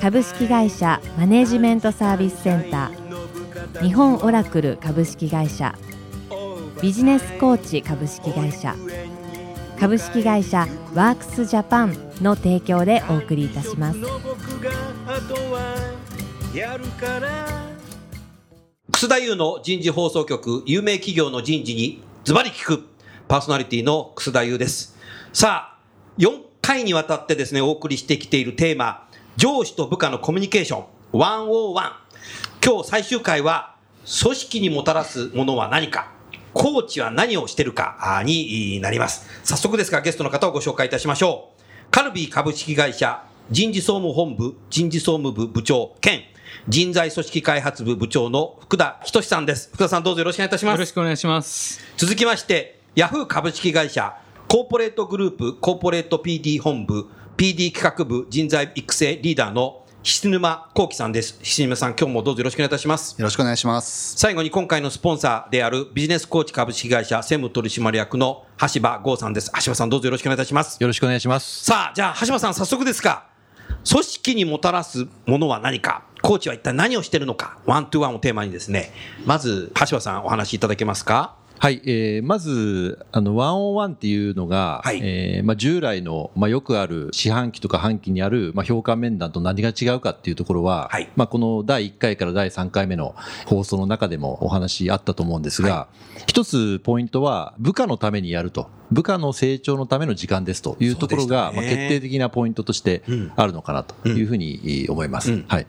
株式会社マネジメントサービスセンター。日本オラクル株式会社。ビジネスコーチ株式会社。株式会社ワークスジャパンの提供でお送りいたします。楠田優の人事放送局有名企業の人事にズバリ聞く。パーソナリティの楠田優です。さあ4回にわたってですねお送りしてきているテーマ。上司と部下のコミュニケーション。101今日最終回は組織にもたらすものは何か。コーチは何をしてるかになります。早速ですがゲストの方をご紹介いたしましょう。カルビー株式会社人事総務本部人事総務部部長兼人材組織開発部部長の福田仁さんです。福田さんどうぞよろしくお願いいたします。よろしくお願いします。続きましてヤフー株式会社コーポレートグループコーポレート PD 本部 PD 企画部人材育成リーダーの菱沼幸喜さんです。菱沼さん、今日もどうぞよろしくお願いいたします。よろしくお願いします。最後に今回のスポンサーであるビジネスコーチ株式会社専務取締役の橋場剛さんです。橋場さん、どうぞよろしくお願いいたします。よろしくお願いします。さあ、じゃあ橋場さん、早速ですが、組織にもたらすものは何か、コーチは一体何をしているのか、ワントゥワンをテーマにですね、まず橋場さん、お話しいただけますか？はい、えー、まず、あの、ワンオンワンっていうのが、はいえーまあ、従来の、まあ、よくある四半期とか半期にある、まあ、評価面談と何が違うかっていうところは、はいまあ、この第1回から第3回目の放送の中でもお話あったと思うんですが、一つポイントは、部下のためにやると。部下の成長のための時間ですというところが、ねまあ、決定的なポイントとしてうんあるのかなというふうに思います。うんはい。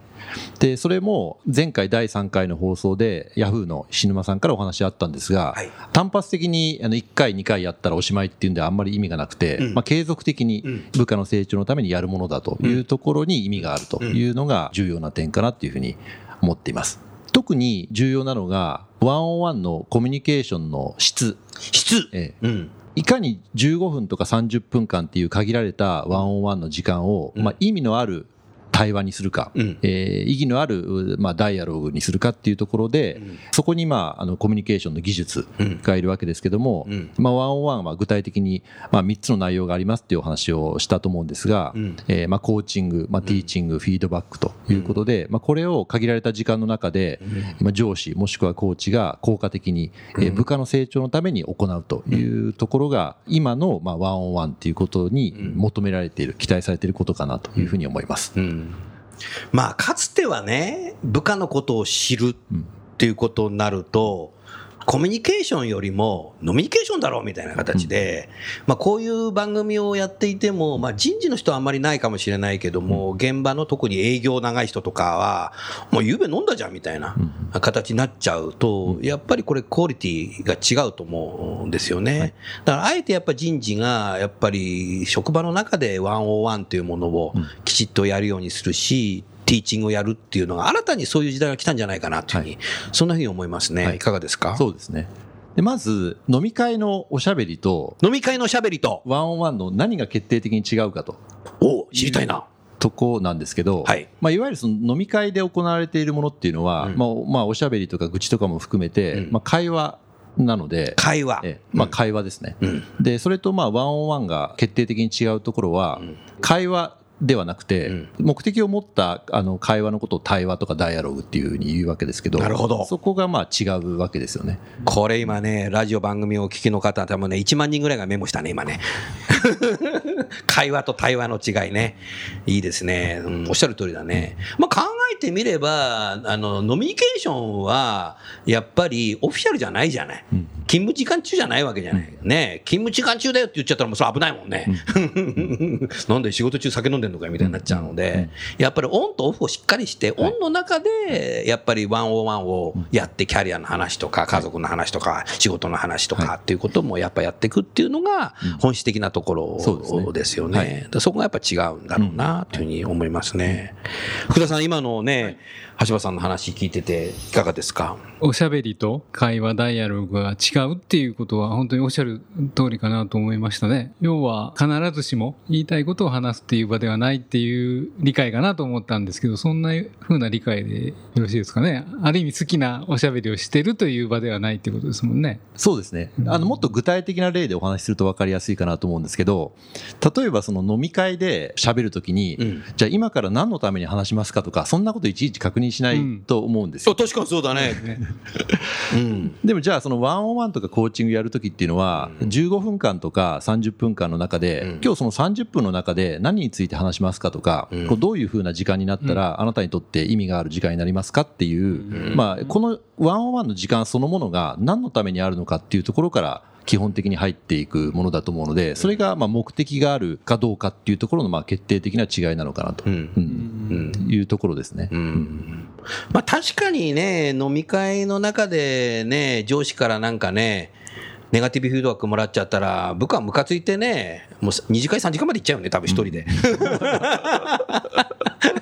で、それも前回第3回の放送で、ヤフーの石沼さんからお話あったんですが、はい単発的にあの1回、2回やったらおしまいっていうんではあんまり意味がなくて、うんまあ、継続的にうん部下の成長のためにやるものだというところに意味があるというのが重要な点かなっていうふうに思っています。特に重要なのが、ワンオンワンのコミュニケーションの質。質。ええうん。いかに15分とか30分間っていう限られたワンオンワンの時間を、うんまあ、意味のある対話にするか、うん。えー意義のある、まあ、ダイアログにするかっていうところで、うん。そこに、まあ、あのコミュニケーションの技術うん。がいるわけですけども、うん。まあ、ワンオンワンは具体的に、まあ、3つの内容がありますっていうお話をしたと思うんですが、うん。えーまあ、コーチング、まあ、ティーチング、フィードバックということで、まあ、これを限られた時間の中で、まあ、上司もしくはコーチが効果的に、えー部下の成長のために行うというところが今の、まあ、ワンオンワンっていうことに求められている期待されていることかなというふうに思います。うんまあ、かつてはね、部下のことを知るっていうことになると、コミュニケーションよりもノミニケーションだろうみたいな形で、まあ、こういう番組をやっていても、まあ、人事の人はあんまりないかもしれないけども、現場の特に営業長い人とかは、もう夕べ飲んだじゃんみたいな形になっちゃうと、やっぱりこれクオリティが違うと思うんですよね。だからあえてやっぱ人事がやっぱり職場の中で101とい。うものをきちっとやるようにするし、ティーチングをやるっていうのが新たにそういう時代が来たんじゃないかなというふうに、そんなふうに思いますね。はいいかがですか？そうですね。でまず、飲み会のおしゃべりと、飲み会のしゃべりと、ワンオンワンの何が決定的に違うかと。お知りたいな。とこなんですけど、はいまあ、いわゆるその飲み会で行われているものっていうのは、うんまあまあ、おしゃべりとか愚痴とかも含めて、うんまあ、会話なので、会話。ええまあ、会話ですね。うんで、それとまあワンオンワンが決定的に違うところは、うん会話ではなくて、うん目的を持ったあの会話のことを対話とかダイアログっていうふうに言うわけですけど、なるほどそこがまあ違うわけですよね。これ今ね、ラジオ番組をお聞きの方、多分ね、1万人ぐらいがメモしたね、今ね。会話と対話の違いね。いいですね。うんおっしゃる通りだね。まあ考えてみれば、あの、ノミニケーションは、やっぱりオフィシャルじゃないじゃない。勤務時間中じゃないわけじゃない。ね勤務時間中だよって言っちゃったらもうそれ危ないもんね。なんで仕事中酒飲んでんのかみたいになっちゃうので、やっぱりオンとオフをしっかりして、オンの中で、やっぱりワンオーワンをやって、キャリアの話とか、家族の話とか、仕事の話とかっていうこともやっぱやっていくっていうのが、本質的なところですよはい。ねそこがやっぱ違うんだろうなというふうに思いますね。福田さん、今のね、橋場さんの話聞いてていかがですか？おしゃべりと会話、ダイアログが違うっていうことは本当におっしゃる通りかなと思いましたね。要は必ずしも言いたいことを話すっていう場ではないっていう理解かなと思ったんですけど、そんな風な理解でよろしいですかね。ある意味好きなおしゃべりをしてるという場ではないっていうことですもんね。そうですね。あの、もっと具体的な例でお話しすると分かりやすいかなと思うんですけど、例えばその飲み会で喋るときに、うんじゃあ今から何のために話しますかとか、そんなこといちいち確認しないと思うんですよ。確かにそうだね。うん。でもじゃあそのワンオンワンとかコーチングやるときっていうのは、15分間とか30分間の中で、うん。今日その30分の中で何について話しますかとか、うん。こうどういうふうな時間になったら、あなたにとって意味がある時間になりますかっていう、まあ、このワンオンワンの時間そのものが何のためにあるのかっていうところから、基本的に入っていくものだと思うので、それがまあ目的があるかどうかっていうところのまあ決定的な違いなのかなと、うん。うん。うん。いうところですね。うん。まあ確かにね、飲み会の中でね、上司からなんかね、ネガティブフィードバックもらっちゃったら、部下ムカついてね、もう2時間、3時間まで行っちゃうよね、多分一人で。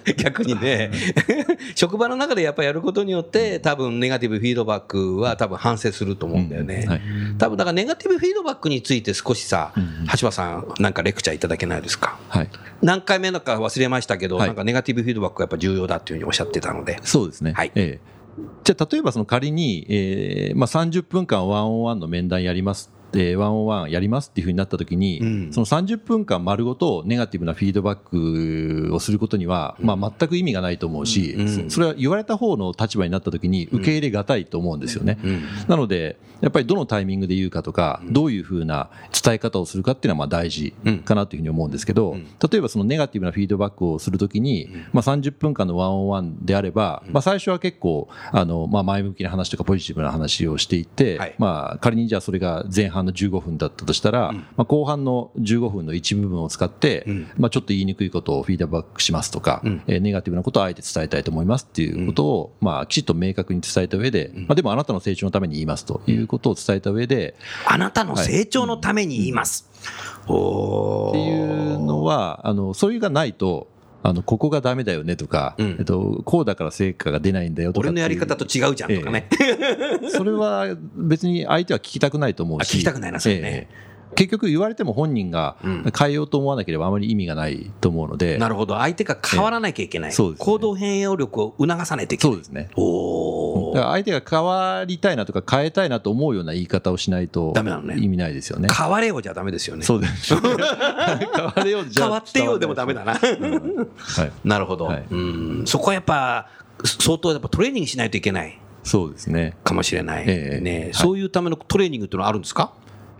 逆にね、職場の中でやっぱやることによって、多分ネガティブフィードバックは多分反省すると思うんだよね。はい多分だからネガティブフィードバックについて少しさ橋場さん、なんかレクチャーいただけないですか？はい何回目のか忘れましたけど、はいなんかネガティブフィードバックがやっぱ重要だっていうふうにおっしゃってたので。そうですね。はいええじゃあ、例えばその仮に、えーまあ、30分間ワンオンワンの面談やります。えーワンオンワンやりますっていうふうになったときに、うん。その30分間丸ごとネガティブなフィードバックをすることには、まあ、全く意味がないと思うし、うん。そそれは言われた方の立場になったときに受け入れがたいと思うんですよね。うん。なので、やっぱりどのタイミングで言うかとか、どういうふうな伝え方をするかっていうのはまあ大事かなというふうに思うんですけど、うん。例えばそのネガティブなフィードバックをするときに、まあ、30分間のワンオンワンであれば、まあ、最初は結構あの、まあ、前向きな話とかポジティブな話をしていって、はい。まあ、仮にじゃあそれが前半の15分だったとしたら、まあ、後半の15分の一部分を使って、うん。まあ、ちょっと言いにくいことをフィードバックしますとか、うん。えーネガティブなことをあえて伝えたいと思いますっていうことを、まあ、きちっと明確に伝えた上で、まあ、でもあなたの成長のために言いますということを伝えた上で、あなたの成長のために言います。おー。っていうのは、あの、それがないと、あの、ここがダメだよねとか、うんえっと、こうだから成果が出ないんだよとか。俺のやり方と違うじゃんとかね。それは別に相手は聞きたくないと思うし。あ聞きたくないなそれねええ結局言われても本人がうん変えようと思わなければあまり意味がないと思うので。なるほど。相手が変わらなきゃいけない。そうですね行動変容力を促さないといけない。そうですね。おーだから相手が変わりたいなとか変えたいなと思うような言い方をしないとダメなのね意味ないですよね。変われよじゃダメですよね。そうです。変われようじゃ変わってよでもダメだな。はい。なるほど、はいうん。そこはやっぱ、相当やっぱトレーニングしないといけないそうですね。かもしれない。ええねはいそういうためのトレーニングっていうのはあるんですか？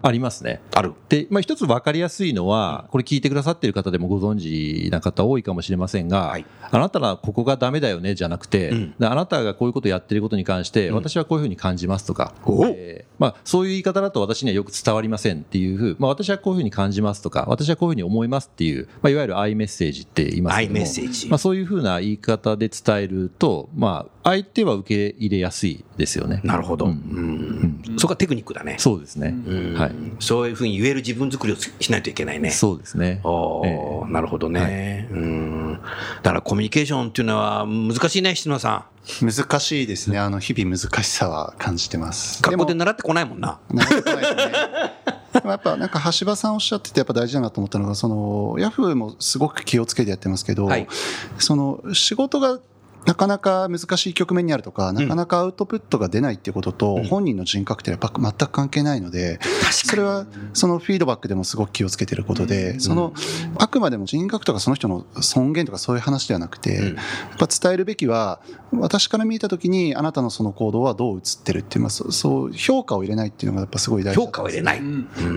ありますね。ある。で、まあ、一つ分かりやすいのは、これ聞いてくださっている方でもご存知な方多いかもしれませんが、はいあなたはここがダメだよねじゃなくて、うんであなたがこういうことをやってることに関して、私はこういうふうに感じますとか、おえーまあ、そういう言い方だと私にはよく伝わりませんっていうふう、まあ、私はこういうふうに感じますとか、私はこういうふうに思いますっていう、まあ、いわゆるアイメッセージって言いますけども、アイメッセージまあ、そういうふうな言い方で伝えると、まあ、相手は受け入れやすいですよね。なるほど。ううんんそこがテクニックだね。そうですね。うんはい。そういうふうに言える自分作りをしないといけないね。そうですね。おーええなるほどね、うん。だからコミュニケーションっていうのは難しいね、篠田さ難しいですね。あの、日々難しさは感じてます。ん。学校でも習ってこないもんな。なるほどですねでもやっぱ なんか橋場さんおっしゃっててやっぱ大事だなと思ったのがそのヤフーもすごく気をつけてやってますけど、はいその仕事がなかなか難しい局面にあるとか、なかなかアウトプットが出ないっていうことと、本人の人格ってやっぱ全く関係ないので、それはそのフィードバックでもすごく気をつけてることで、そのあくまでも人格とかその人の尊厳とかそういう話ではなくて、やっぱ伝えるべきは、私から見たときにあなたのその行動はどう映ってるっていう、まあ、そう評価を入れないっていうのがやっぱすごい大事だ評価を入れない。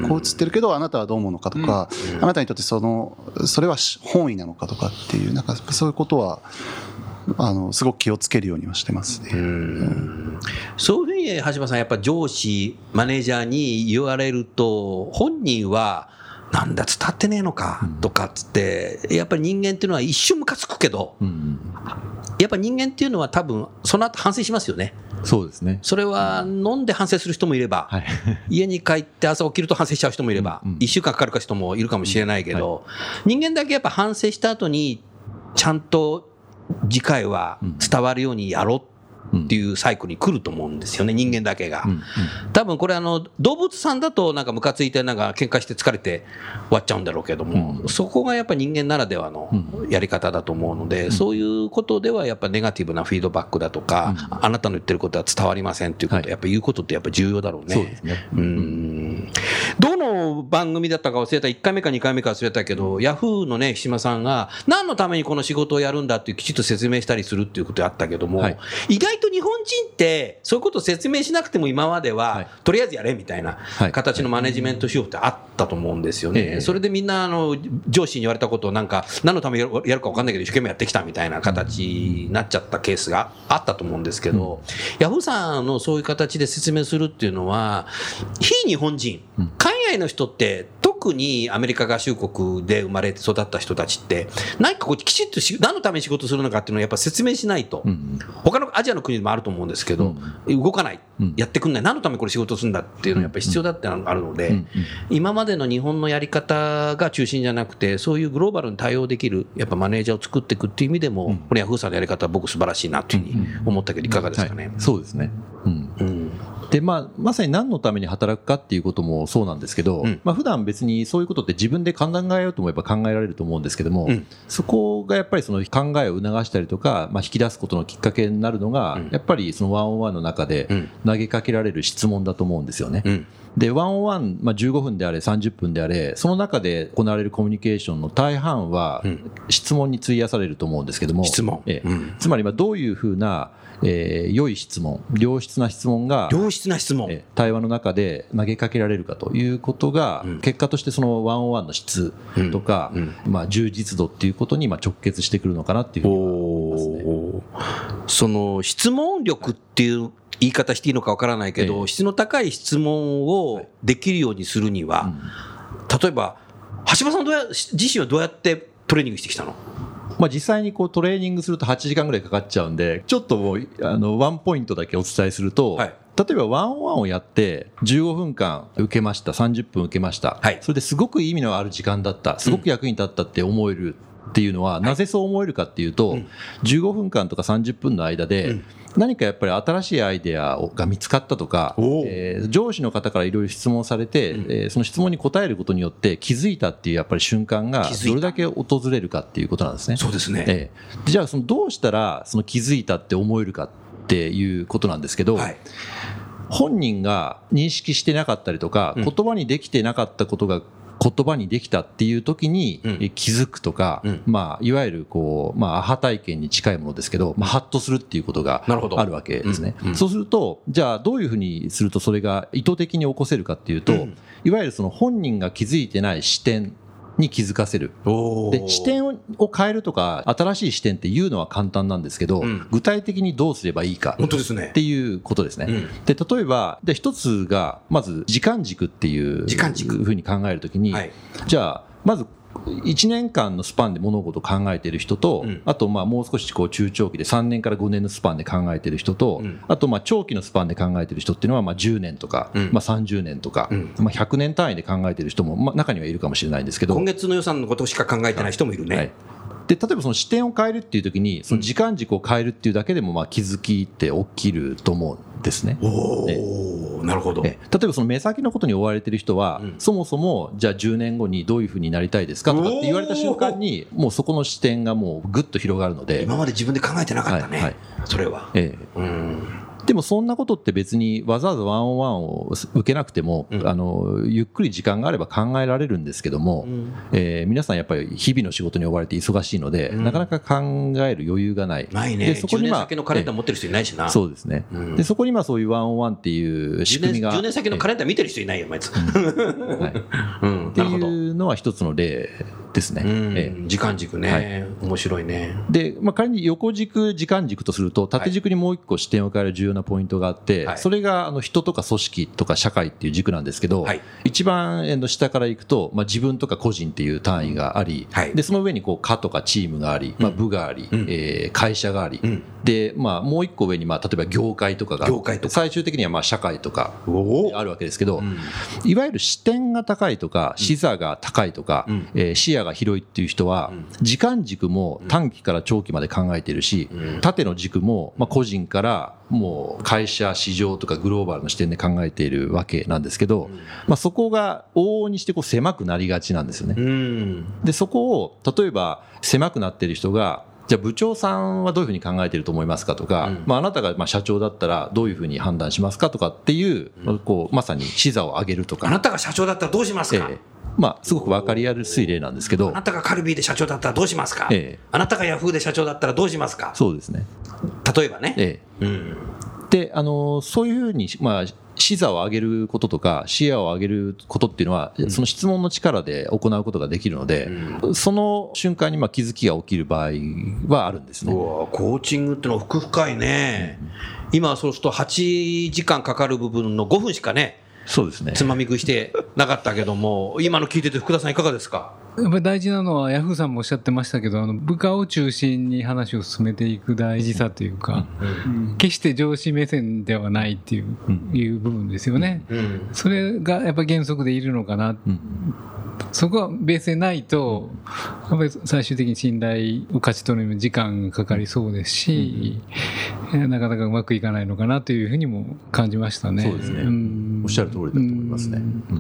こう映ってるけどあなたはどう思うのかとか、あなたにとってそのそれは本意なのかとかっていうなんかそういうことはあのすごく気をつけるようにはしてますね。うんそういうふうに橋場さん、やっぱ上司、マネージャーに言われると、本人は、なんだ、伝わってねえのかとかっつって、やっぱり人間っていうのは一瞬ムカつくけど、うんやっぱ人間っていうのは多分、その後反省しますよね。そうですね。それは飲んで反省する人もいれば、はい。家に帰って朝起きると反省しちゃう人もいれば、うんうん1週間かかる人もいるかもしれないけど、人間だけやっぱ反省した後に、ちゃんと次回は伝わるようにやろうっていうサイクルに来ると思うんですよね、人間だけが。多分これあの、動物さんだとなんかムカついてなんか喧嘩して疲れて終わっちゃうんだろうけども、そこがやっぱ人間ならではのやり方だと思うので、そういうことではやっぱネガティブなフィードバックだとか、あなたの言ってることは伝わりませんっていうこと、やっぱ言うことってやっぱ重要だろうね。そうですね。うん。どの番組だったか忘れた、1回目か2回目か忘れたけど、ヤフーのね、島さんが、何のためにこの仕事をやるんだってきちっと説明したりするっていうことあったけども、はい。意外と日本人って、そういうことを説明しなくても今までは、はい。とりあえずやれみたいなはい。形のマネジメント手法ってあったと思うんですよね。ええ。それでみんな、あの、上司に言われたことをなんか、何のためにやるか分かんないけど、一生懸命やってきたみたいな形になっちゃったケースがあったと思うんですけど、ヤフーさんのそういう形で説明するっていうのは、非日本人、海外の人って、特にアメリカ合衆国で生まれて育った人たちって、何かこうきちっとし何のために仕事するのかっていうのをやっぱ説明しないと、うん。他のアジアの国でもあると思うんですけど、動かない、うん。やってくんない、何のためにこれ仕事するんだっていうのがやっぱり必要だってのがあるので、うん。うん。今までの日本のやり方が中心じゃなくて、そういうグローバルに対応できる、やっぱマネージャーを作っていくっていう意味でも、これヤフーさんのやり方は僕素晴らしいなというふうに思ったけど、いかがですかね。はい。そうですね。うん。うんでまあ、まさに何のために働くかっていうこともそうなんですけど、うん。まあ普段別にそういうことって自分で考えようと思えば考えられると思うんですけども、うん。そこがやっぱりその考えを促したりとか、まあ、引き出すことのきっかけになるのが、うん。やっぱりそのワンオンワンの中でうん。投げかけられる質問だと思うんですよね。うん。で、ワンオンワン、まあ、15分であれ、30分であれ、その中で行われるコミュニケーションの大半はうん。質問に費やされると思うんですけども、質問。ええ。うん。つまりまあどういうふうな、えー良い質問、良質な質問が、良質な質問。え対話の中で投げかけられるかということが、うん。結果としてそのワンオンワンの質とか、うん。まあ、充実度っていうことにまあ直結してくるのかなっていうふうには思いますね。その質問力っていう言い方していいのかわからないけど、ええ。質の高い質問をできるようにするには、例えば、橋場さんどうや自身はどうやってトレーニングしてきたの？まあ、実際にこうトレーニングすると8時間ぐらいかかっちゃうんで、ちょっともうあのワンポイントだけお伝えすると、はい。例えばワンオンワンをやって15分間受けました、30分受けました、はい。それですごく意味のある時間だった、すごく役に立ったって思えるっていうのは、なぜそう思えるかっていうと、15分間とか30分の間で、何かやっぱり新しいアイデアをが見つかったとか、えー上司の方からいろいろ質問されて、えーその質問に答えることによって気づいたっていうやっぱり瞬間がどれだけ訪れるかっていうことなんですね。そうですね。ええ、じゃあそのどうしたらその気づいたって思えるかっていうことなんですけど、はい。本人が認識してなかったりとか、うん言葉にできてなかったことが言葉にできたっていう時に気づくとか、うん。まあ、いわゆるこう、まあ、アハ体験に近いものですけど、まあ、ハッとするっていうことがなるほど。あるわけですね。うんうん。そうすると、じゃあどういうふうにするとそれが意図的に起こせるかっていうと、うん。いわゆるその本人が気づいてない視点に気づかせる。おで視点を変えるとか新しい視点っていうのは簡単なんですけど、うん。具体的にどうすればいいか本当ですね。っていうことですね。うん。で例えばで一つがまず時間軸っていう時間軸。ふうに考えるときに、はい。じゃあまず1年間のスパンで物事を考えている人と、うん。あとまあもう少しこう中長期で3年から5年のスパンで考えている人と、うん。あとまあ長期のスパンで考えている人っていうのはまあ10年とか、うん。まあ、30年とか、うん。まあ、100年単位で考えている人もまあ中にはいるかもしれないんですけど。今月の予算のことしか考えてない人もいるね。はい、で例えばその視点を変えるっていう時にその時間軸を変えるっていうだけでもまあ気づきって起きると思うんですね。おお、なるほど。え例えばその目先のことに追われてる人は、うんそもそもじゃあ10年後にどういうふうになりたいですか？とかって言われた瞬間にもうそこの視点がもうぐっと広がるので、今まで自分で考えてなかったね。はいはいそれは。ええうん。でもそんなことって別にわざわざワンオンワンを受けなくても、うんあのゆっくり時間があれば考えられるんですけども、うんえー皆さんやっぱり日々の仕事に追われて忙しいので、うんなかなか考える余裕がない。ないね。でそこ10にまあ年先のカレンダー持ってる人いないしな。そうですね、うんでそこにまあそういうワンオンワンっていう仕10年組みが10年先のカレンダー見てる人いないよ、お前つ。はいうん。って なるほど。いうのは一つの例ですね。うん。ええ。時間軸ね、面白いね。で、まあ、仮に横軸、時間軸とすると、縦軸にもう一個視点を変える重要なポイントがあって、はい。それがあの人とか組織とか社会っていう軸なんですけど、はい。一番下からいくと、まあ、自分とか個人っていう単位があり、はい。でその上にこう課とかチームがあり、まあ、部があり、うん。えー会社があり、うん。でまあ、もう一個上に、まあ、例えば業界とかが業界とか。最終的にはまあ社会とかおあるわけですけど、うん。いわゆる視点が高いとか、視座が高いとか、うん。えー視野が広いっていう人は、時間軸も短期から長期まで考えてるし、縦の軸も、まあ、個人からもう会社、市場とかグローバルの視点で考えているわけなんですけど、まあ、そこが往々にしてこう狭くなりがちなんですよね。うん。で、そこを、例えば狭くなっている人が、じゃあ部長さんはどういうふうに考えていると思いますかとか、うん。まあ、あなたがまあ社長だったらどういうふうに判断しますかとかっていう、こうまさに視座を上げるとか、あなたが社長だったらどうしますか、ええ。まあ、すごく分かりやすい例なんですけど。あな、たがカルビーで社長だったらどうしますか、ええ。あなたがヤフーで社長だったらどうしますか？そうですね。例えばね。えうん。えで、あの、そういうふうに、まあ、視座を上げることとか、視野を上げることっていうのは、その質問の力で行うことができるので、その瞬間にまあ気づきが起きる場合はあるんですね。うわコーチングってのは奥深いね。今はそうすると8時間かかる部分の5分しかね、そうですね。つまみ食いしてなかったけども、今の聞いてて福田さんいかがですか？やっぱり大事なのは、ヤフーさんもおっしゃってましたけど、あの部下を中心に話を進めていく大事さというか、決して上司目線ではないっていう,、いう部分ですよね。うん。それがやっぱ原則でいるのかな、うん。そこはベースでないと、やっぱり最終的に信頼を勝ち取るにも時間がかかりそうですし、なかなかうまくいかないのかなというふうにも感じましたね。そうですね。ん。おっしゃる通りだと思いますね。う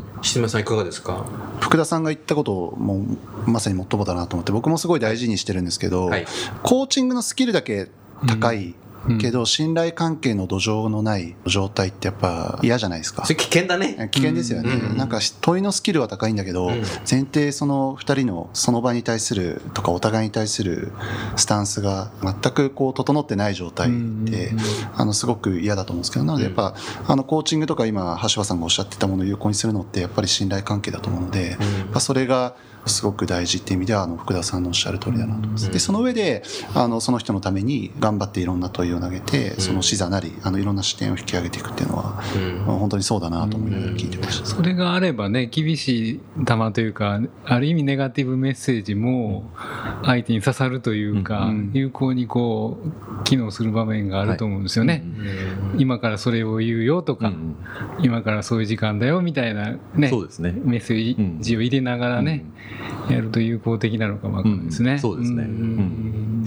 ん。さんいかがですか？福田さんが言ったこともまさにもっともだなと思って僕もすごい大事にしてるんですけど、はい。コーチングのスキルだけ高いけど、信頼関係の土壌のない状態ってやっぱ嫌じゃないですか。それ危険だね。危険ですよね、うん。なんか問いのスキルは高いんだけど、ん。前提その2人のその場に対するとかお互いに対するスタンスが全くこう整ってない状態で、あのすごく嫌だと思うんですけどなのでやっぱ、あのコーチングとか今橋場さんがおっしゃってたものを有効にするのってやっぱり信頼関係だと思うので、やっぱそれがすごく大事っていう意味ではあの福田さんのおっしゃる通りだなと。思います。でその上であのその人のために頑張っていろんな問いを投げてその視座なりあのいろんな視点を引き上げていくっていうのは、まあ本当にそうだなと思いながら聞いてました。それがあればね、厳しい球というか、ある意味ネガティブメッセージも相手に刺さるというか、有効にこう、機能する場面があると思うんですよね。今からそれを言うよとか、うん。今からそういう時間だよみたいなね、そうですね。メッセージを入れながらね、やると有効的なのかもわかんないですね。うんそうですね。ん。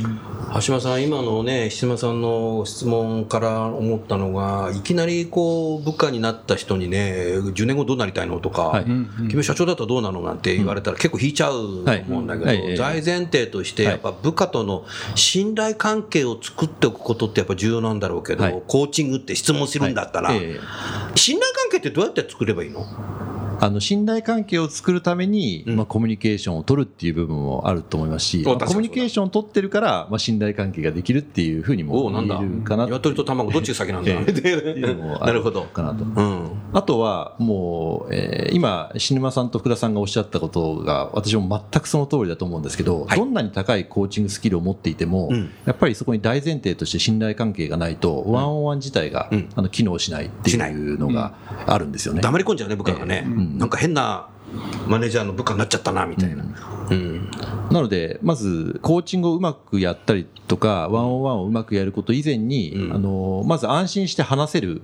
橋間さん、今のね、七間さんの質問から思ったのが、いきなりこう部下になった人にね、10年後どうなりたいのとか、はい。君は社長だったらどうなのなんて言われたら結構引いちゃうと思うんだけど、はい。はい。大前提として、やっぱ部下との信頼関係を作っておくことってやっぱ重要なんだろうけど、はい。コーチングって質問するんだったら、はい。ええ。信頼関係ってどうやって作ればいいの？あの信頼関係を作るために、まあ、コミュニケーションを取るっていう部分もあると思いますし、まあコミュニケーションを取ってるから、まあ、信頼関係ができるっていうふうにも言えるかな鶏と卵どっちが先なんだ、る。ほどかなと。うんあとはもう、えー今、シネマさんと福田さんがおっしゃったことが、私も全くその通りだと思うんですけど、はい。どんなに高いコーチングスキルを持っていても、うん。やっぱりそこに大前提として信頼関係がないと、ワンオンワン自体が、うん。あの機能しないっていいうのがあるんですよね。黙り込んじゃうね、部下がね、ん。なんか変なマネージャーの部下になっちゃったなみたいな。うん。なので、まず、コーチングをうまくやったりとか、ワンオンワンをうまくやること以前に、うん。あの、まず安心して話せる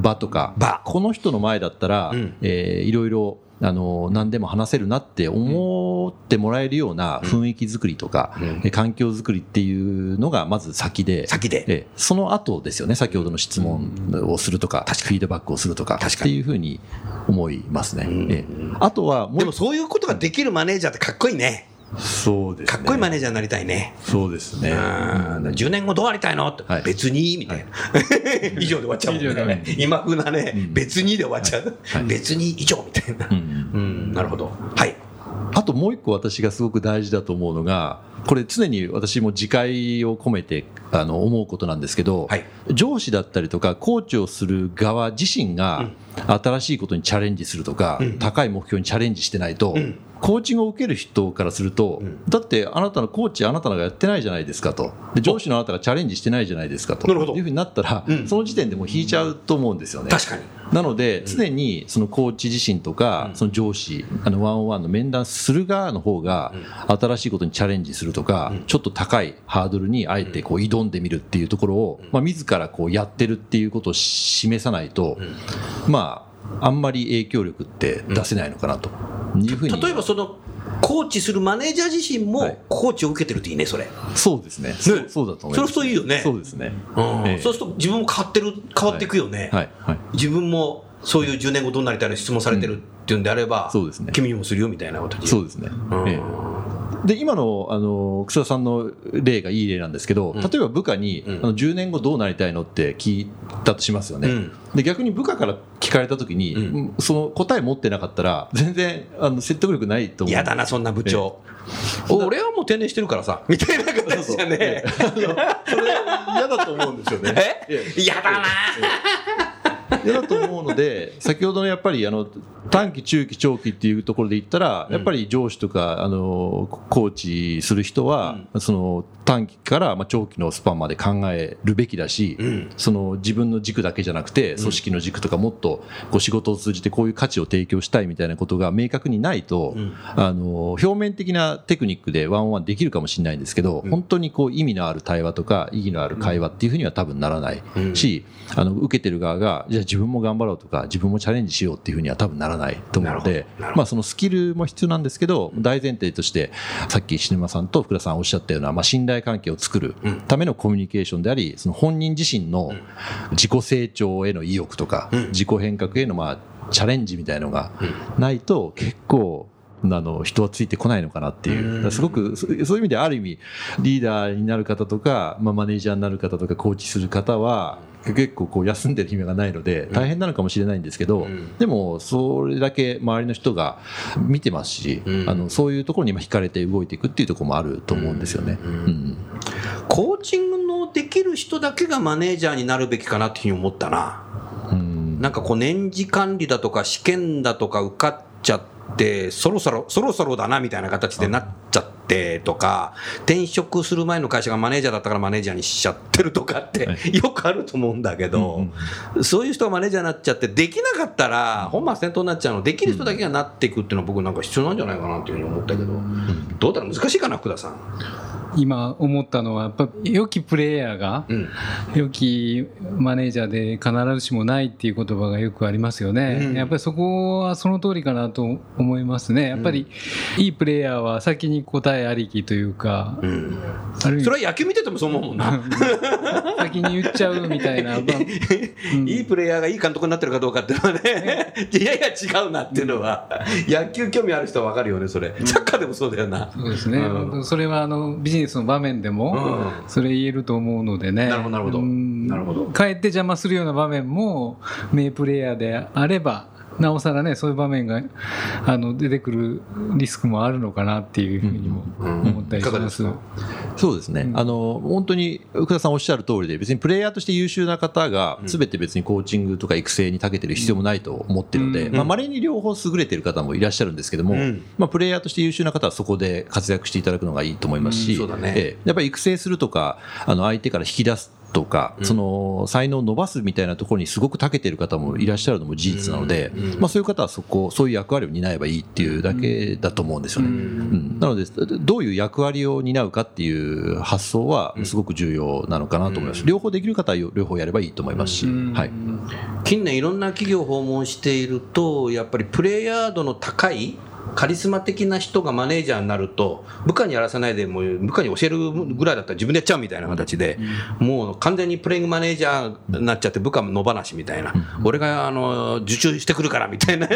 場とか、場。この人の前だったら、うん。えーいろいろ、あの、何でも話せるなって思ってもらえるような雰囲気作りとか、うん。えー環境作りっていうのがまず先で、先で。えーその後ですよね、先ほどの質問をするとか、フィードバックをするとか、確かに。っていうふうに思いますね。ん。えーあとは、もうでもそういうことができるマネージャーってかっこいいね。そうですかっこいいマネージャーになりたいね。そうですね。うん10年後どうありたいの？って、はい別にみたいな。以上で終わっちゃうもんね。今風なね、うん別にで終わっちゃう。はい別に以上みたいな。うんうん、なるほど。はい。あともう一個私がすごく大事だと思うのが、これ常に私も自戒を込めてあの思うことなんですけど、はい。上司だったりとかコーチをする側自身が新しいことにチャレンジするとか、高い目標にチャレンジしてないと、ん。コーチングを受ける人からすると、だってあなたのコーチあなたのがやってないじゃないですかと。で上司のあなたがチャレンジしてないじゃないですかと。なるほど。いうふうになったら、その時点でもう引いちゃうと思うんですよね。確かに。なので、常にそのコーチ自身とか、その上司、あのワンオンワンの面談する側の方が、新しいことにチャレンジするとか、ちょっと高いハードルにあえてこう挑んでみるっていうところを、まあ、自らこうやってるっていうことを示さないと、まあ、あんまり影響力って出せないのかなというふうに。例えばそのコーチするマネージャー自身はいもコーチを受けてるといいね、それ。そうですね。そうそうだと思います。それといいよねそうですね。そうすると自分も変わってる、変わっていくよね。はい。はい。自分もそういう10年後どうなりたいの質問されてるっていうんであれば、そうですね君にもするよみたいなことそうですね。うんええで今のあの草田さんの例がいい例なんですけど、うん。例えば部下に、うん。あの10年後どうなりたいのって聞いたとしますよね、うん。で逆に部下から聞かれたときに、その答え持ってなかったら全然あの説得力ないと思う。嫌だな、そんな部長。俺はもう定年してるからさ、みたいな形じゃね。あのそれ嫌だと思うんですよね。え？嫌だな嫌だと思うので、先ほどのやっぱりあの短期、中期、長期っていうところで言ったら、やっぱり上司とかあのコーチする人は、その短期からまあ長期のスパンまで考えるべきだし、ん。その自分の軸だけじゃなくて、組織の軸とかもっとこう仕事を通じてこういう価値を提供したいみたいなことが明確にないと、ん。あの表面的なテクニックでワンオンワンできるかもしれないんですけど、本当にこう意味のある対話とか意義のある会話っていうふうには多分ならないし、あの受けてる側がじゃあ自分も頑張ろうとか自分もチャレンジしようっていうふうには多分ならないと思うのでまあそのスキルも必要なんですけど大前提としてさっき篠山さんと福田さんおっしゃったようなまあ信頼関係を作るためのコミュニケーションでありその本人自身の自己成長への意欲とか自己変革へのまあチャレンジみたいのがないと結構あの人はついてこないのかなっていう、すごくそそういう意味である意味リーダーになる方とか、まあ、マネージャーになる方とかコーチする方は結構こう休んでる暇がないので大変なのかもしれないんですけど、でもそれだけ周りの人が見てますし、あのそういうところに今惹かれて動いていくっていうところもあると思うんですよね。うん。コーチングのできる人だけがマネージャーになるべきかなっていうふうに思ったな。うん。なんかこう年次管理だとか試験だとか受かっちゃって、そろそろ、そろそろだなみたいな形でなっちゃってとか、転職する前の会社がマネージャーだったからマネージャーにしちゃってるとかってはよくあると思うんだけど、そういう人がマネージャーになっちゃって、できなかったら本末転倒になっちゃうの、できる人だけがなっていくっていうのは僕なんか必要なんじゃないかなっていうふうに思ったけど、どうだろう？難しいかな、福田さん。今思ったのはやっぱ良きプレイヤーがうん。良きマネージャーで必ずしもないっていう言葉がよくありますよね、うん。やっぱりそこはその通りかなと思いますね。やっぱりいいプレイヤーは先に答えありきというか、それは野球見ててもそう思うもんな。先に言っちゃうみたいな、いいプレイヤーがいい監督になってるかどうかっていうのはね、いやいや違うなっていうのは、野球興味ある人は分かるよね、それ。サッカーでもそうだよな。そうですね、うん。それはあのビジネスの場面でもうそれ言えると思うのでね、なるほどなるほどうんなるほど。かえって邪魔するような場面も名プレイヤーであれば なおさらねそういう場面があの出てくるリスクもあるのかなっていうふうにも思ったりします。いかがですか？そうですね、あの本当に福田さんおっしゃる通りで、別にプレイヤーとして優秀な方が、すべて別にコーチングとか育成に長けてる必要もないと思ってるので、まあ稀に両方優れてる方もいらっしゃるんですけども、うん。まあ、プレイヤーとして優秀な方はそこで活躍していただくのがいいと思いますし、うん。そうだね。ええ。やっぱり育成するとか、あの相手から引き出すとか、その才能を伸ばすみたいなところにすごく長けてる方もいらっしゃるのも事実なので、まあ、そういう方はそこ、そういう役割を担えばいいっていうだけだと思うんですよね。うん。なので、どういう役割を担うかっていう発想はすごく重要なのかなと思います。両方できる方は両方やればいいと思いますし、はい。近年いろんな企業を訪問していると、やっぱりプレイヤー度の高いカリスマ的な人がマネージャーになると、部下にやらせないで、もう部下に教えるぐらいだったら自分でやっちゃうみたいな形で、もう完全にプレイングマネージャーになっちゃって、部下も野放しみたいな、俺があの受注してくるからみたいな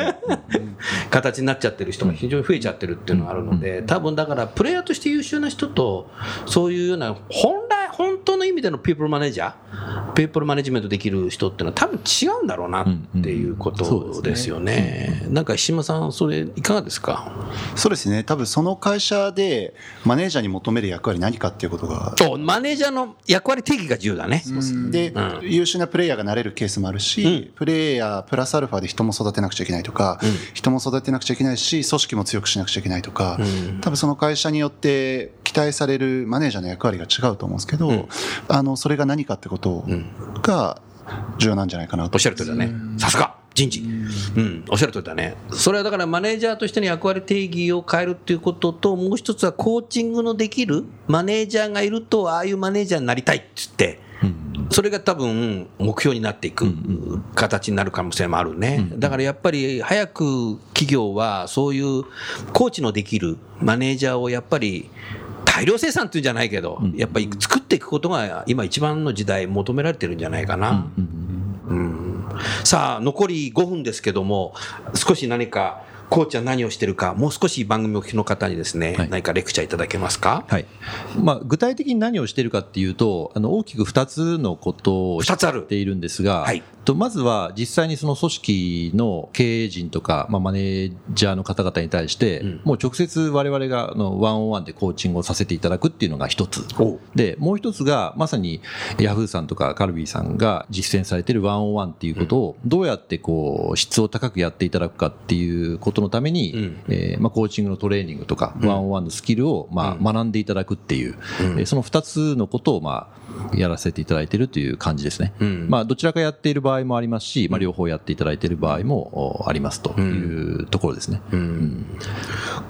形になっちゃってる人が非常に増えちゃってるっていうのがあるので、多分だから、プレイヤーとして優秀な人と、そういうような、本来、本当の意味でのピープルマネージャー、ピープルマネジメントできる人っていうのは、多分違うんだろうなっていうことですよね。なんか石間さん、それ、いかがですか？そうですね。多分その会社でマネージャーに求める役割何かっていうことがそう、マネージャーの役割定義が重要だね。で、うん。優秀なプレイヤーがなれるケースもあるし、プレイヤープラスアルファで人も育てなくちゃいけないとか、人も育てなくちゃいけないし組織も強くしなくちゃいけないとか、多分その会社によって期待されるマネージャーの役割が違うと思うんですけど、あのそれが何かってことが重要なんじゃないかなと。おっしゃる通りだね。さすが。人事。うん、おっしゃる通りだね。それはだからマネージャーとしての役割定義を変えるっていうことと、もう一つはコーチングのできるマネージャーがいると、ああいうマネージャーになりたいって言って、それが多分目標になっていく形になる可能性もあるね。だからやっぱり早く企業はそういうコーチのできるマネージャーをやっぱり大量生産っていうんじゃないけど、やっぱり作っていくことが今一番の時代求められてるんじゃないかな。うんさあ、残り5分ですけども、少し何かコーチは何をしてるか、もう少し番組を聞きの方にですね、はい。何かレクチャーいただけますか？はい。まあ、具体的に何をしているかっていうと、あの大きく2つのことをしているんですが、はい。とまずは実際にその組織の経営陣とか、まあ、マネージャーの方々に対して、うん。もう直接我々があのワンオンワンでコーチングをさせていただくっていうのが一つ。おう。で、もう一つが、まさにヤフーさんとかカルビーさんが実践されているワンオンワンっていうことを、どうやってこう、質を高くやっていただくかっていうことのために、うん。えーまあ、コーチングのトレーニングとか、ワンオンワンのスキルを、まあ、学んでいただくっていう、えーその二つのことを、まあ、やらせていただいているという感じですね。うん。まあ、どちらかやっている場合もありますし、まあ、両方やっていただいている場合もおありますというところですね。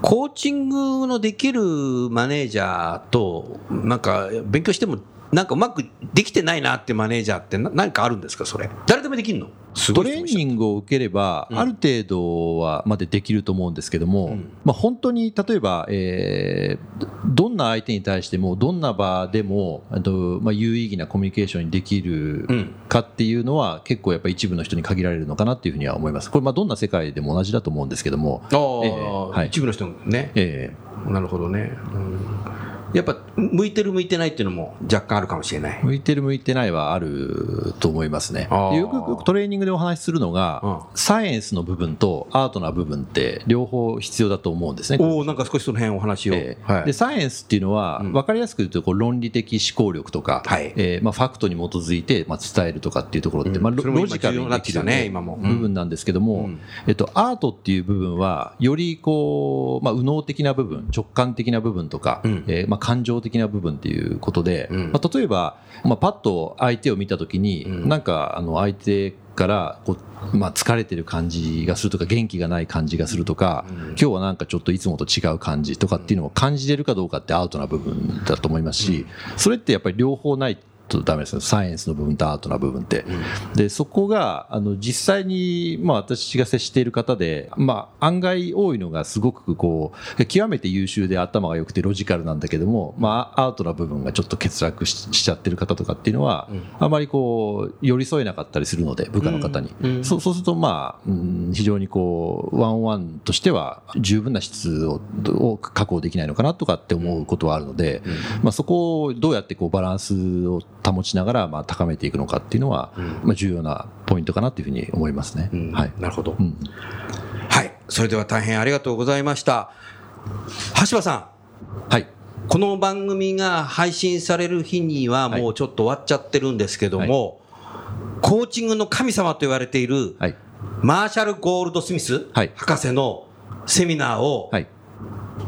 コーチングのできるマネージャーと、なんか勉強しても、なんかうまくできてないなってマネージャーってな何かあるんですか、それ？誰でもできるの？トレーニングを受ければ、うん。ある程度はまでできると思うんですけども、うん。まあ、本当に例えば、えーどんな相手に対しても、どんな場でも、あとまあ、有意義なコミュニケーションにできるうん。かっていうのは、結構やっぱり一部の人に限られるのかなっていうふうには思います。これ、まあどんな世界でも同じだと思うんですけども、ええはい。一部の人ね。えなるほどね。うんやっぱ、向いてる向いてないっていうのも若干あるかもしれない。ー。向いてる向いてないはあると思いますね。あー。でよくトレーニングでお話しするのが、うん。サイエンスの部分とアートな部分って両方必要だと思うんですね。おおなんか少しその辺お話を。えーはい。でサイエンスっていうのは、うん。分かりやすく言うとこう論理的思考力とか、はい。えーまあ、ファクトに基づいて、まあ、伝えるとかっていうところって、うん。まあ、ロジカルにできるね部分なんですけども、うん。えっと、アートっていう部分はよりこう、まあ、右脳的な部分直感的な部分とか、うん。えーまあ、感情的な部分っていうことで、うん。まあ、例えば、まあ、パッと相手を見たときに、うん。なんかあの相手からこう、まあ、疲れてる感じがするとか元気がない感じがするとか、うん。今日はなんかちょっといつもと違う感じとかっていうのを感じれるかどうかってアートな部分だと思いますし、それってやっぱり両方ないとダメですよサイエンスの部分とアートな部分って。でそこがあの実際に、まあ、私が接している方で、まあ、案外多いのがすごくこう極めて優秀で頭が良くてロジカルなんだけども、まあ、アートな部分がちょっと欠落ししちゃってる方とかっていうのは、あまりこう寄り添えなかったりするので部下の方に、うん。うん。そうそうすると、まあ、うん非常にこうワンワンとしては十分な質をを確保できないのかなとかって思うことはあるので、まあ、そこをどうやってこうバランスを保ちながらまあ高めていくのかっていうのは、まあ、重要なポイントかなというふうに思いますね。うん。はい。なるほど。うん。はい。それでは大変ありがとうございました。橋場さん。はい。この番組が配信される日にはもうちょっと終わっちゃってるんですけども、コーチングの神様と言われているはい。マーシャル・ゴールドスミスはい。博士のセミナーをはい。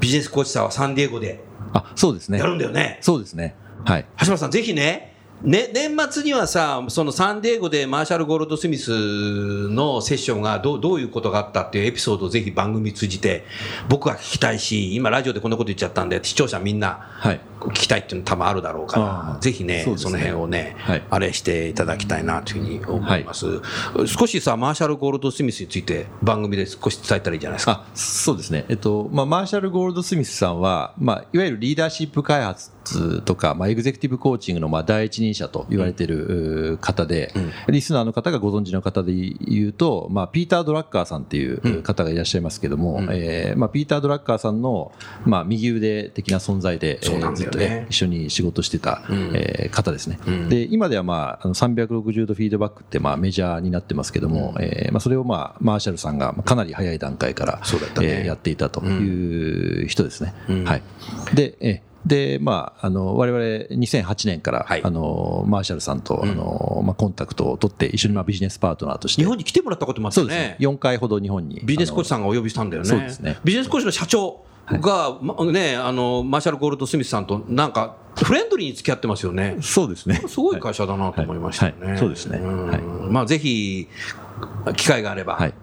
ビジネスコーチさんはサンディエゴであそうですね。やるんだよね。そうですね。はい。橋本さん、ぜひね、ね、年末にはさ、そのサンディエゴでマーシャル・ゴールド・スミスのセッションがどうどういうことがあったっていうエピソードをぜひ番組通じて僕は聞きたいし、今ラジオでこんなこと言っちゃったんで、視聴者みんなはい。聞きたいっていうの多分あるだろうかあら、ーぜひねそね。その辺をね、はい。あれしていただきたいなというふうに思います。少しさ、マーシャル・ゴールド・スミスについて番組で少し伝えたらいいじゃないですか？あそうですね、えっとまあ、マーシャル・ゴールド・スミスさんは、まあ、いわゆるリーダーシップ開発とか、まあ、エグゼクティブコーチングのまあ第一人者と言われているう方で、リスナーの方がご存知の方で言うと、まあ、ピーター・ドラッカーさんっていう方がいらっしゃいますけども、えーまあ、ピーター・ドラッカーさんの、まあ、右腕的な存在で、ずっとね一緒に仕事してた、ん。えー方ですね。ん。で今では、まあ、あの360度フィードバックってまあメジャーになってますけども、えーまあ、それを、まあ、マーシャルさんがまあかなり早い段階からね。えーやっていたという人ですね。うん。はい、で、えーで、まあ、あの、我々2008年から、はいあの、マーシャルさんと、あの、まあ、コンタクトを取って、一緒にまあビジネスパートナーとして。日本に来てもらったこともあったそうですねね。。4回ほど日本に。ビジネスコーチささんがお呼びしたんだよね。そうですねビジネスコーチの社長が、まね、あの、マーシャル・ゴールド・スミスさんとなんか、フレンドリーに付き合ってますよね。そうですね。すごい会社だなと思いましたよね。はいはいそうですねんはいまあ、ぜひ、機会があれば、はい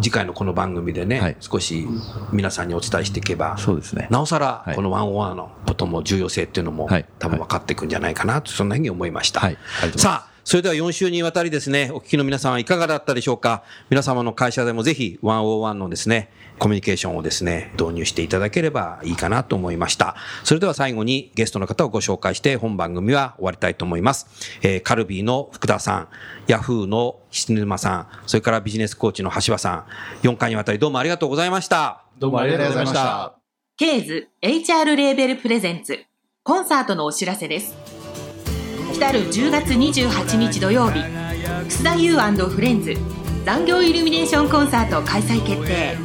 次回のこの番組でね、はい。少し皆さんにお伝えしていけば、そうですね。なおさらは、い。このワンオンワンのことも重要性っていうのも、はい。多分分かっていくんじゃないかなと、そんなふうに思いました。はい。さあ、それでは4週にわたりですね、お聞きの皆さんはいかがだったでしょうか？皆様の会社でもぜひ101のですね、コミュニケーションをですね、導入していただければいいかなと思いました。それでは最後にゲストの方をご紹介して本番組は終わりたいと思います。えー、カルビーの福田さん、ヤフーの菱沼さん、それからビジネスコーチの橋場さん、4回にわたりどうもありがとうございました。どうもありがとうございました。ケーズ HR レーベルプレゼンツコンサートのお知らせです。来る10月28日土曜日、楠田優フレンズ残業イルミネーションコンサート開催決定。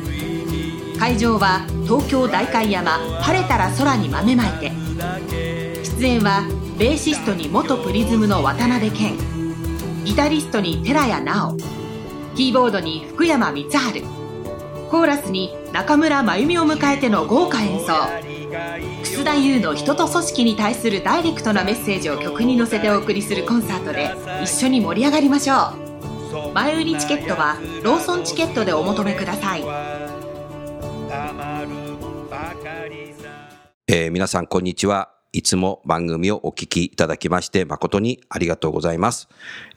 会場は東京代官山晴れたら空に豆まいて。出演はベーシストに元プリズムの渡辺謙。ギタリストに寺谷直。キーボードに福山光晴。コーラスに中村真由美を迎えての豪華演奏。楠田優の人と組織に対するダイレクトなメッセージを曲に乗せてお送りするコンサートで一緒に盛り上がりましょう前売りチケットはローソンチケットでお求めくださいえー、皆さんこんにちは。いつも番組をお聞きいただきまして誠にありがとうございます。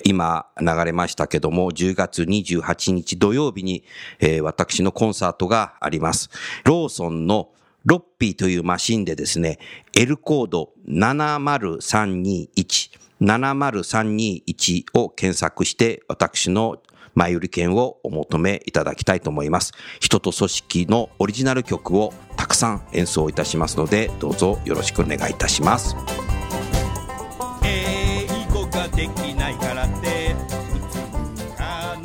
今流れましたけども、10月28日土曜日に、えー、私のコンサートがあります。ローソンのロッピーというマシンでですね、L コード70321 70321を検索して私の前売り券をお求めいただきたいと思います。人と組織のオリジナル曲をたくさん演奏いたしますので、どうぞよろしくお願いいたします。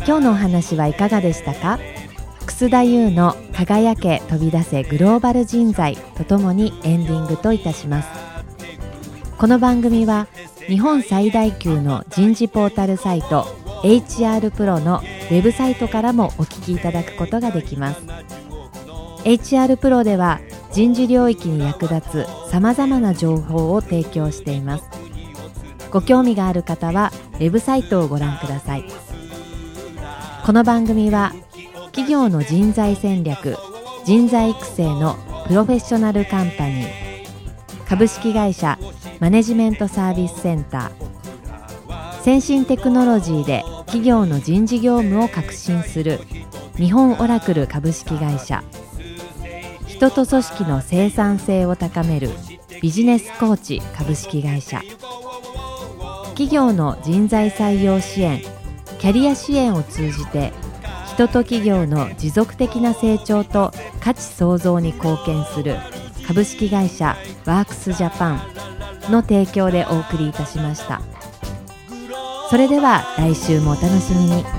今日のお話はいかがでしたか？楠田優の「輝け飛び出せグローバル人材」とともにエンディングといたします。この番組は日本最大級の人事ポータルサイト HR プロのウェブサイトからもお聞きいただくことができます。HR プロでは人事領域に役立つさまざまな情報を提供しています。ご興味がある方はウェブサイトをご覧ください。この番組は企業の人材戦略人材育成のプロフェッショナルカンパニー株式会社マネジメントサービスセンター先進テクノロジーで企業の人事業務を革新する日本オラクル株式会社人と組織の生産性を高めるビジネスコーチ株式会社企業の人材採用支援キャリア支援を通じて人と企業の持続的な成長と価値創造に貢献する株式会社ワークスジャパンの提供でお送りいたしました。それでは来週もお楽しみに。